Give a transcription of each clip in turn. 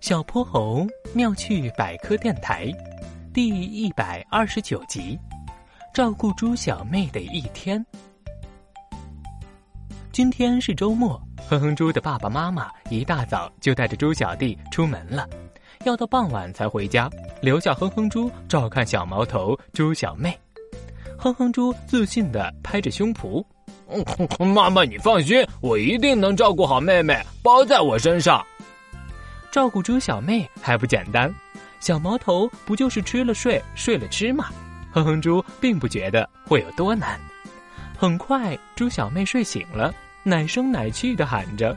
小泼猴妙趣百科电台，第一百二十九集：照顾猪小妹的一天。今天是周末，哼哼猪的爸爸妈妈一大早就带着猪小弟出门了，要到傍晚才回家，留下哼哼猪照看小毛头猪小妹。哼哼猪自信的拍着胸脯：“妈妈，你放心，我一定能照顾好妹妹，包在我身上。”照顾猪小妹还不简单，小毛头不就是吃了睡，睡了吃吗？哼哼猪并不觉得会有多难。很快，猪小妹睡醒了，奶声奶气的喊着：“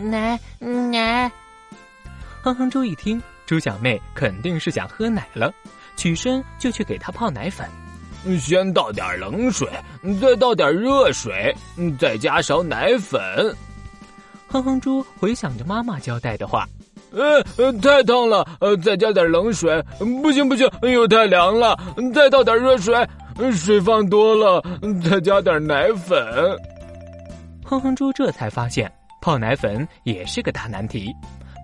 奶奶。”哼哼猪一听，猪小妹肯定是想喝奶了，起身就去给她泡奶粉。先倒点冷水，再倒点热水，再加勺奶粉。哼哼猪回想着妈妈交代的话。呃呃，太烫了，呃，再加点冷水，不行不行，又太凉了，再倒点热水，水放多了，再加点奶粉。哼哼猪这才发现，泡奶粉也是个大难题，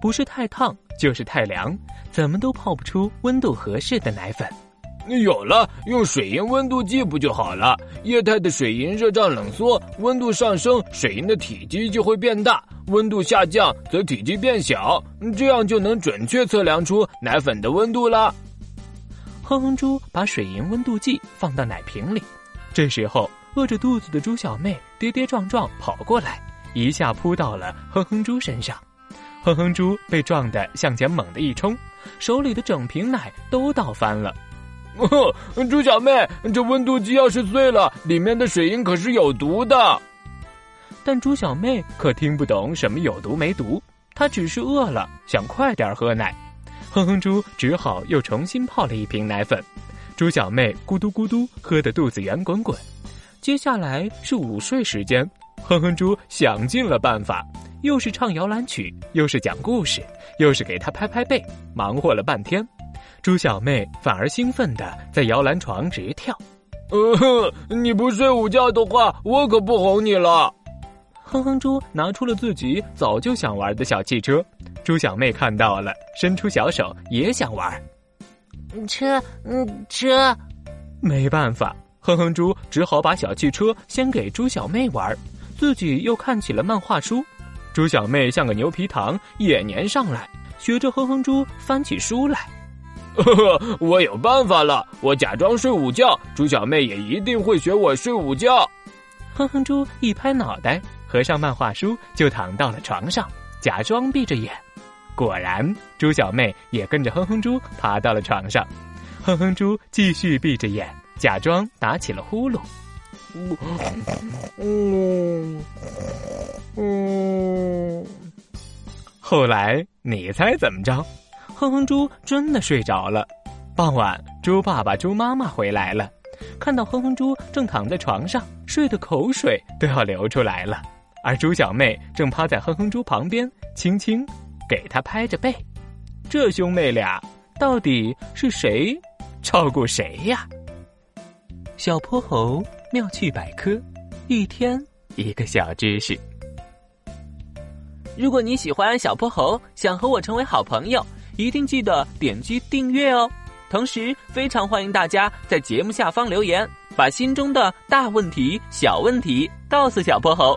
不是太烫就是太凉，怎么都泡不出温度合适的奶粉。有了，用水银温度计不就好了？液态的水银热胀冷缩，温度上升，水银的体积就会变大；温度下降，则体积变小，这样就能准确测量出奶粉的温度了。哼哼猪把水银温度计放到奶瓶里，这时候饿着肚子的猪小妹跌跌撞撞跑过来，一下扑到了哼哼猪身上。哼哼猪被撞得向前猛地一冲，手里的整瓶奶都倒翻了。哼猪小妹，这温度计要是碎了，里面的水银可是有毒的。但猪小妹可听不懂什么有毒没毒，她只是饿了，想快点喝奶。哼哼猪只好又重新泡了一瓶奶粉。猪小妹咕嘟咕嘟喝得肚子圆滚滚。接下来是午睡时间，哼哼猪想尽了办法，又是唱摇篮曲，又是讲故事，又是给他拍拍背，忙活了半天。猪小妹反而兴奋地在摇篮床直跳，呃，你不睡午觉的话，我可不哄你了。哼哼猪拿出了自己早就想玩的小汽车，猪小妹看到了，伸出小手也想玩。车，嗯，车，没办法，哼哼猪只好把小汽车先给猪小妹玩，自己又看起了漫画书。猪小妹像个牛皮糖，也粘上来，学着哼哼猪翻起书来。呵呵，我有办法了！我假装睡午觉，猪小妹也一定会学我睡午觉。哼哼猪一拍脑袋，合上漫画书，就躺到了床上，假装闭着眼。果然，猪小妹也跟着哼哼猪爬到了床上。哼哼猪继续闭着眼，假装打起了呼噜。嗯嗯。后来，你猜怎么着？哼哼猪真的睡着了。傍晚，猪爸爸、猪妈妈回来了，看到哼哼猪正躺在床上，睡得口水都要流出来了。而猪小妹正趴在哼哼猪旁边，轻轻给他拍着背。这兄妹俩到底是谁照顾谁呀？小泼猴妙趣百科，一天一个小知识。如果你喜欢小泼猴，想和我成为好朋友。一定记得点击订阅哦！同时，非常欢迎大家在节目下方留言，把心中的大问题、小问题告诉小泼猴，